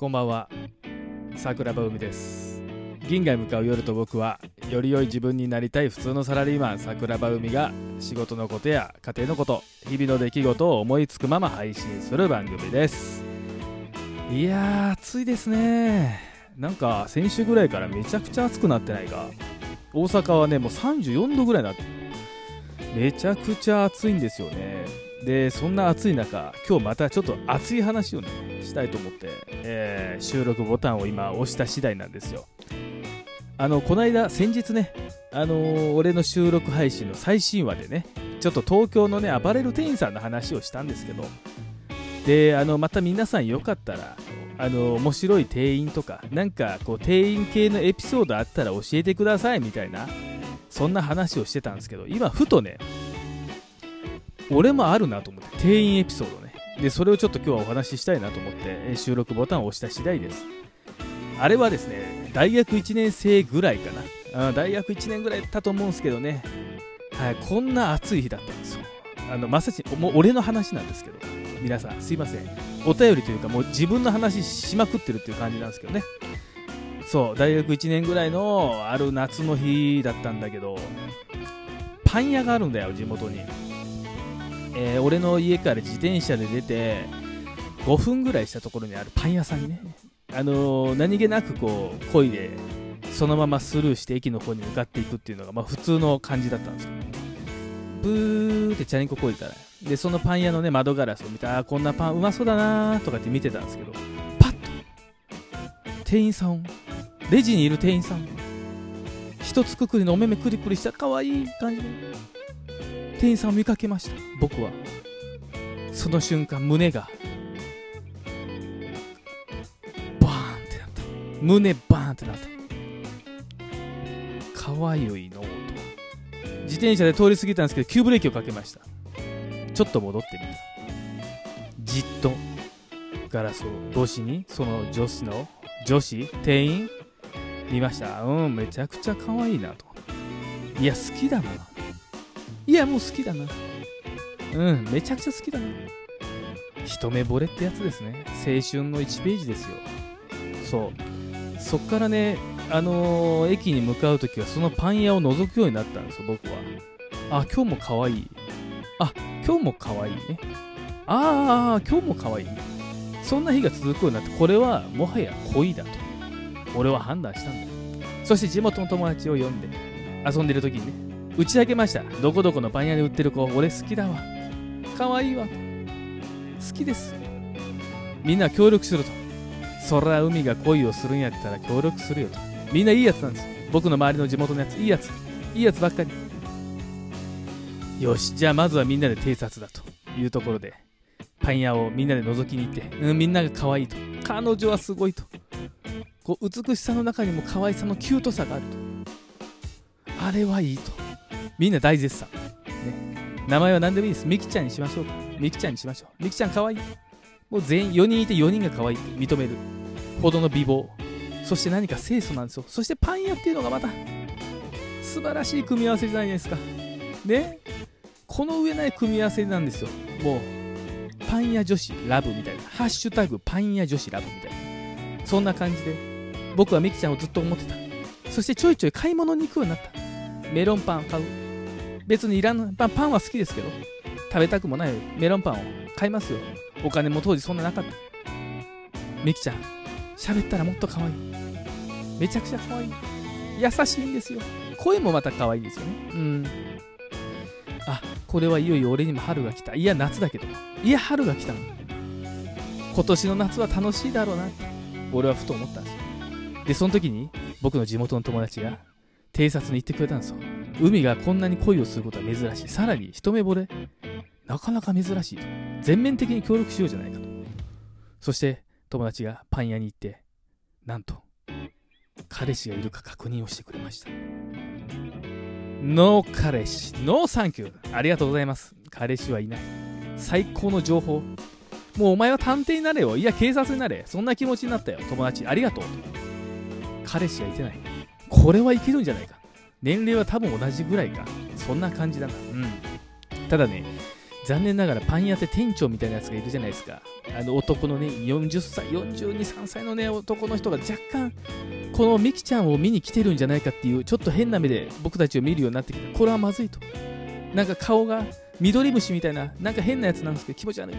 こんばんは。桜庭海です。銀河へ向かう夜と僕はより良い自分になりたい普通のサラリーマン。桜庭海が仕事のことや家庭のこと日々の出来事を思いつくまま配信する番組です。いやー暑いですね。なんか先週ぐらいからめちゃくちゃ暑くなってないか。大阪はねもう34度ぐらいになってめちゃくちゃ暑いんですよね。でそんな暑い中今日またちょっと熱い話をねしたいと思って、えー、収録ボタンを今押した次第なんですよ。あのこの間先日ねあのー、俺の収録配信の最新話でねちょっと東京のね暴れる店員さんの話をしたんですけどであのまた皆さんよかったらあの面白い店員とかなんかこう店員系のエピソードあったら教えてくださいみたいなそんな話をしてたんですけど今ふとね俺もあるなと思って店員エピソードね。でそれをちょっと今日はお話ししたいなと思って収録ボタンを押した次第です。あれはですね大学1年生ぐらいかな。あ大学1年ぐらいだったと思うんですけどね。はいこんな暑い日だったんですよ。あのまさしもう俺の話なんですけど皆さんすいません。お便りというかもう自分の話しまくってるっていう感じなんですけどね。そう大学1年ぐらいのある夏の日だったんだけどパン屋があるんだよ地元に。えー、俺の家から自転車で出て5分ぐらいしたところにあるパン屋さんにね、あのー、何気なくこう漕いでそのままスルーして駅の方に向かっていくっていうのが、まあ、普通の感じだったんですよ。ブーってチャリンコ漕いでたらでそのパン屋のね窓ガラスを見てあこんなパンうまそうだなとかって見てたんですけどパッと店員さんレジにいる店員さん一つくくりのお目目クリクリした可愛い感じで。店員さんを見かけました。僕は。その瞬間胸がバーンってなった。胸バーンってなった。かわいいのと自転車で通り過ぎたんですけど急ブレーキをかけました。ちょっと戻ってみた。じっとガラスを越しにその女子の女子店員見ました。うんめちゃくちゃ可愛いなと。いや好きだないや、もう好きだな。うん、めちゃくちゃ好きだな。一目惚れってやつですね。青春の1ページですよ。そう。そっからね、あのー、駅に向かうときはそのパン屋を覗くようになったんですよ、僕は。あ、今日も可愛い。あ、今日も可愛いね。ああ、今日も可愛い。そんな日が続くようになって、これはもはや恋だと。俺は判断したんだ。そして地元の友達を呼んで、遊んでる時にね、打ち明けました。どこどこのパン屋で売ってる子、俺好きだわ。可愛いわ。好きです。みんな協力すると。そら海が恋をするんやったら協力するよと。みんないいやつなんです。僕の周りの地元のやつ、いいやつ。いいやつばっかり。よし、じゃあまずはみんなで偵察だというところで、パン屋をみんなで覗きに行って、うん、みんなが可愛いと。彼女はすごいと。こう美しさの中にも可愛さのキュートさがあると。あれはいいと。みんな大絶賛。ね、名前は何でもいいです。ミキちゃんにしましょうか。ミキちゃんにしましょう。ミキちゃん可愛い。もう全員、4人いて4人が可愛いって認めるほどの美貌。そして何か清楚なんですよ。そしてパン屋っていうのがまた素晴らしい組み合わせじゃないですか。ねこの上ない組み合わせなんですよ。もう、パン屋女子ラブみたいな。ハッシュタグパン屋女子ラブみたいな。そんな感じで、僕はミキちゃんをずっと思ってた。そしてちょいちょい買い物に行くようになった。メロンパン買う。別にいらんパンパンは好きですけど食べたくもないメロンパンを買いますよ。お金も当時そんななかった。ミキちゃん喋ったらもっと可愛い。めちゃくちゃ可愛い。優しいんですよ。声もまた可愛いですよね。うん。あこれはいよいよ俺にも春が来た。いや夏だけど。いや春が来たの。今年の夏は楽しいだろうな。って俺はふと思ったんですよ。でその時に僕の地元の友達が偵察に行ってくれたんですよ。海がこんなに恋をすることは珍しい。さらに一目惚れ？なかなか珍しいと。全面的に協力しようじゃないかと。そして友達がパン屋に行って、なんと、彼氏がいるか確認をしてくれました。 No 彼氏、 No thank you。ありがとうございます。彼氏はいない。最高の情報。もうお前は探偵になれよ。いや、警察になれ。そんな気持ちになったよ。友達、ありがとう。彼氏はいてない。これはいけるんじゃないか。年齢は多分同じぐらいか。そんな感じだな。うん。ただね、残念ながらパン屋って店長みたいなやつがいるじゃないですか。あの男のね40歳42、3歳のね男の人が若干このミキちゃんを見に来てるんじゃないかっていうちょっと変な目で僕たちを見るようになってきてこれはまずいとなんか顔が緑虫みたいななんか変なやつなんですけど気持ち悪い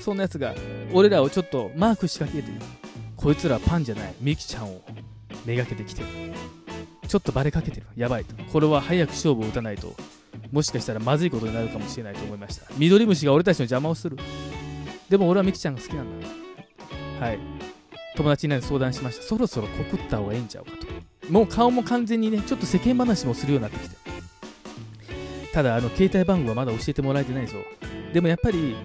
そんなやつが俺らをちょっとマークしかけてるこいつらパンじゃないミキちゃんをめがけてきてるちょっとバレかけてるやばいと。これは早く勝負を打たないと。もしかしたらまずいことになるかもしれないと思いました。緑虫が俺たちの邪魔をする。でも俺はミキちゃんが好きなんだはい。友達になって相談しました。そろそろ告った方がええんちゃうかと。もう顔も完全にねちょっと世間話もするようになってきてただあの携帯番号はまだ教えてもらえてないぞ。でもやっぱり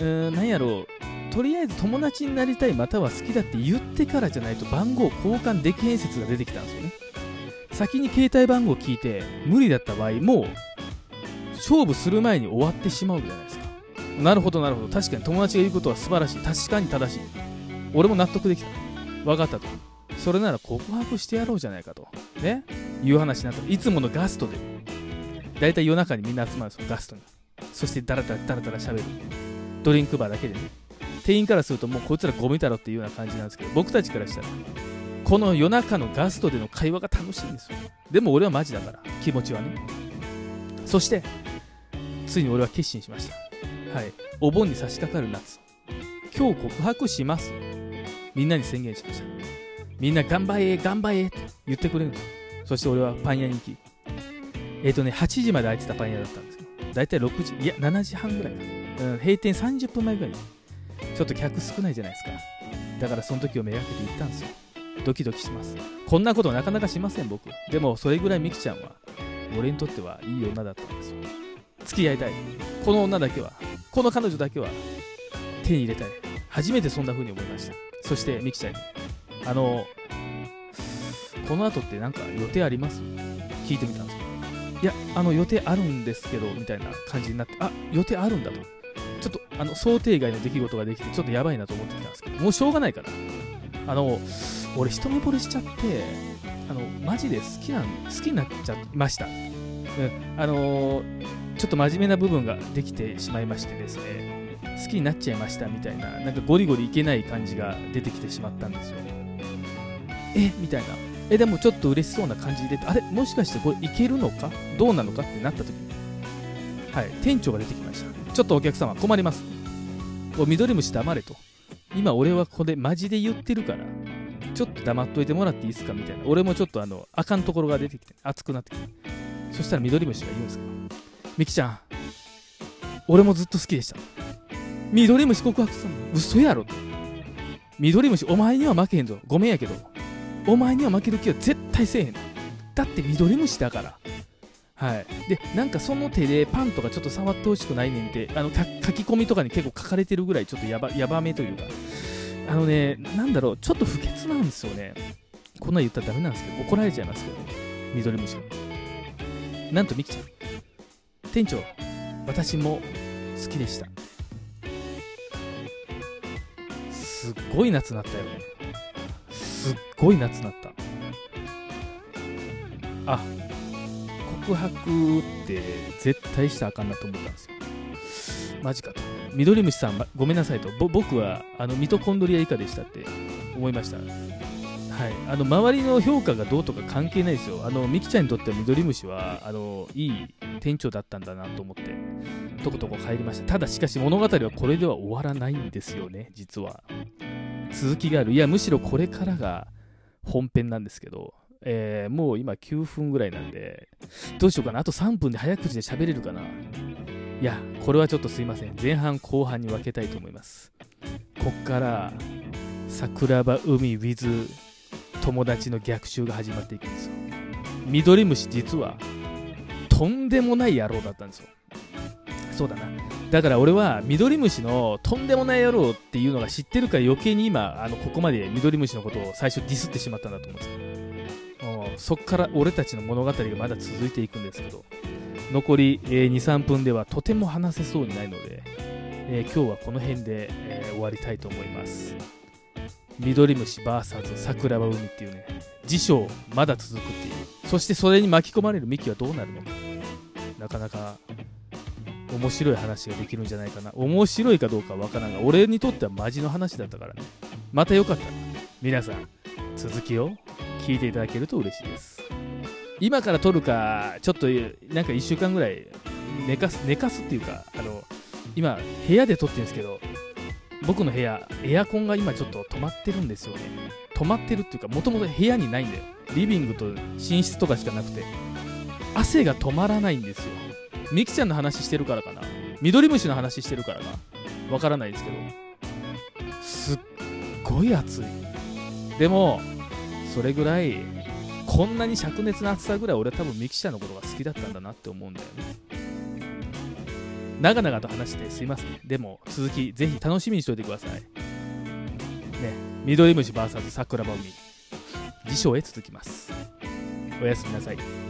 うーん何やろう。とりあえず友達になりたいまたは好きだって言ってからじゃないと番号交換できへん説が出てきたんですよね。先に携帯番号聞いて無理だった場合もう勝負する前に終わってしまうじゃないですか。なるほどなるほど。確かに友達が言うことは素晴らしい。確かに正しい。俺も納得できた。分かったと。それなら告白してやろうじゃないかと。ね？いう話になった。いつものガストで。だいたい夜中にみんな集まるんですよ。ガストにそしてダラダラダラダラ喋る。ドリンクバーだけでね。店員からするともうこいつらゴミだろっていうような感じなんですけど僕たちからしたら。この夜中のガストでの会話が楽しいんですよ。でも俺はマジだから気持ちはね。そしてついに俺は決心しました。はい。お盆に差し掛かる夏。今日告白します。みんなに宣言しました。みんな頑張れ頑張れって言ってくれるんですそして俺はパン屋に行きえっ、とね8時まで空いてたパン屋だったんですよだいたい6時いや7時半ぐらいか。な、うん、閉店30分前ぐらい。にちょっと客少ないじゃないですか。だからその時をめがけて行ったんですよ。ドキドキします。こんなことなかなかしません僕。でもそれぐらいミキちゃんは俺にとってはいい女だったんですよ。付き合いたい。この女だけはこの彼女だけは手に入れたい。初めてそんな風に思いました。そしてミキちゃんにあのこの後って何か予定あります？聞いてみたんです。けどいやあの予定あるんですけどみたいな感じになってあ予定あるんだと。ちょっとあの想定外の出来事ができてちょっとやばいなと思ってきたんですけどもうしょうがないからあの俺一目惚れしちゃってあのマジで好きなん好きになっちゃいました、うん、あのちょっと真面目な部分ができてしまいましてですね。好きになっちゃいましたみたいななんかゴリゴリいけない感じが出てきてしまったんですよ。え？みたいな。えでもちょっと嬉しそうな感じであれ？もしかしてこれいけるのか？どうなのかってなった時に。はい。店長が出てきました。ちょっとお客様困ります。お緑虫黙れと。今俺はここでマジで言ってるからちょっと黙っといてもらっていいですかみたいな。俺もちょっとあのあかんところが出てきて熱くなってきて。そしたら緑虫が言うんですけどミキちゃん俺もずっと好きでした。緑虫告白したの？嘘やろ。と緑虫お前には負けへんぞ。ごめんやけどお前には負ける気は絶対せえへん。だって緑虫だから。はい、でなんかその手でパンとかちょっと触ってほしくないねんってあの書き込みとかに結構書かれてるぐらいちょっとやばやばめというか。あのねなんだろうちょっと不潔なんですよね。こんなん言ったらダメなんですけど怒られちゃいますけどね。緑虫なんとミキちゃん。店長私も好きでした。すっごい夏なったよね。すっごい夏なった。あ告白って絶対したらあかんなと思ったんですよマジかと緑虫さん、ごめんなさいと僕はあのミトコンドリア以下でしたって思いましたはい、あの周りの評価がどうとか関係ないですよ。あのミキちゃんにとっては緑虫はあのいい店長だったんだなと思って、とことこ帰りました。ただしかし物語はこれでは終わらないんですよね、実は。続きがある。いや、むしろこれからが本編なんですけど、えー、もう今9分ぐらいなんで、どうしようかな。あと3分で早口で喋れるかな。いや、これはちょっとすいません。前半後半に分けたいと思います。こっから、桜庭海 with 友達の逆襲が始まっていくんですよ。緑虫実はとんでもない野郎だったんですよ。そうだな。だから俺は緑虫のとんでもない野郎っていうのが知ってるから余計に今あのここまで緑虫のことを最初ディスってしまったんだと思うんですよ。そっから俺たちの物語がまだ続いていくんですけど残り、えー、23分ではとても話せそうにないので、えー、今日はこの辺で、えー、終わりたいと思います。緑虫 VS 桜庭海っていうね辞書まだ続くっていう。そしてそれに巻き込まれるミキはどうなるのか。なかなか面白い話ができるんじゃないかな。面白いかどうかわからんが俺にとってはマジの話だったからね。またよかったら皆さん続きを聞いていただけると嬉しいです。今から撮るかちょっとなんか1週間ぐらい寝かす寝かすっていうかあの今部屋で撮ってるんですけど僕の部屋エアコンが今ちょっと止まってるんですよね。止まってるっていうかもともと部屋にないんだよ。リビングと寝室とかしかなくて。汗が止まらないんですよ。ミキちゃんの話してるからかな。ミドリムシの話してるからかわからないですけど。すっごい暑い。でもそれぐらいこんなに灼熱な暑さぐらい俺は多分ミキシャのことが好きだったんだなって思うんだよね。長々と話してすいません。でも続きぜひ楽しみにしておいてください。ねミドリムシ VS 桜庭海。辞書へ続きます。おやすみなさい。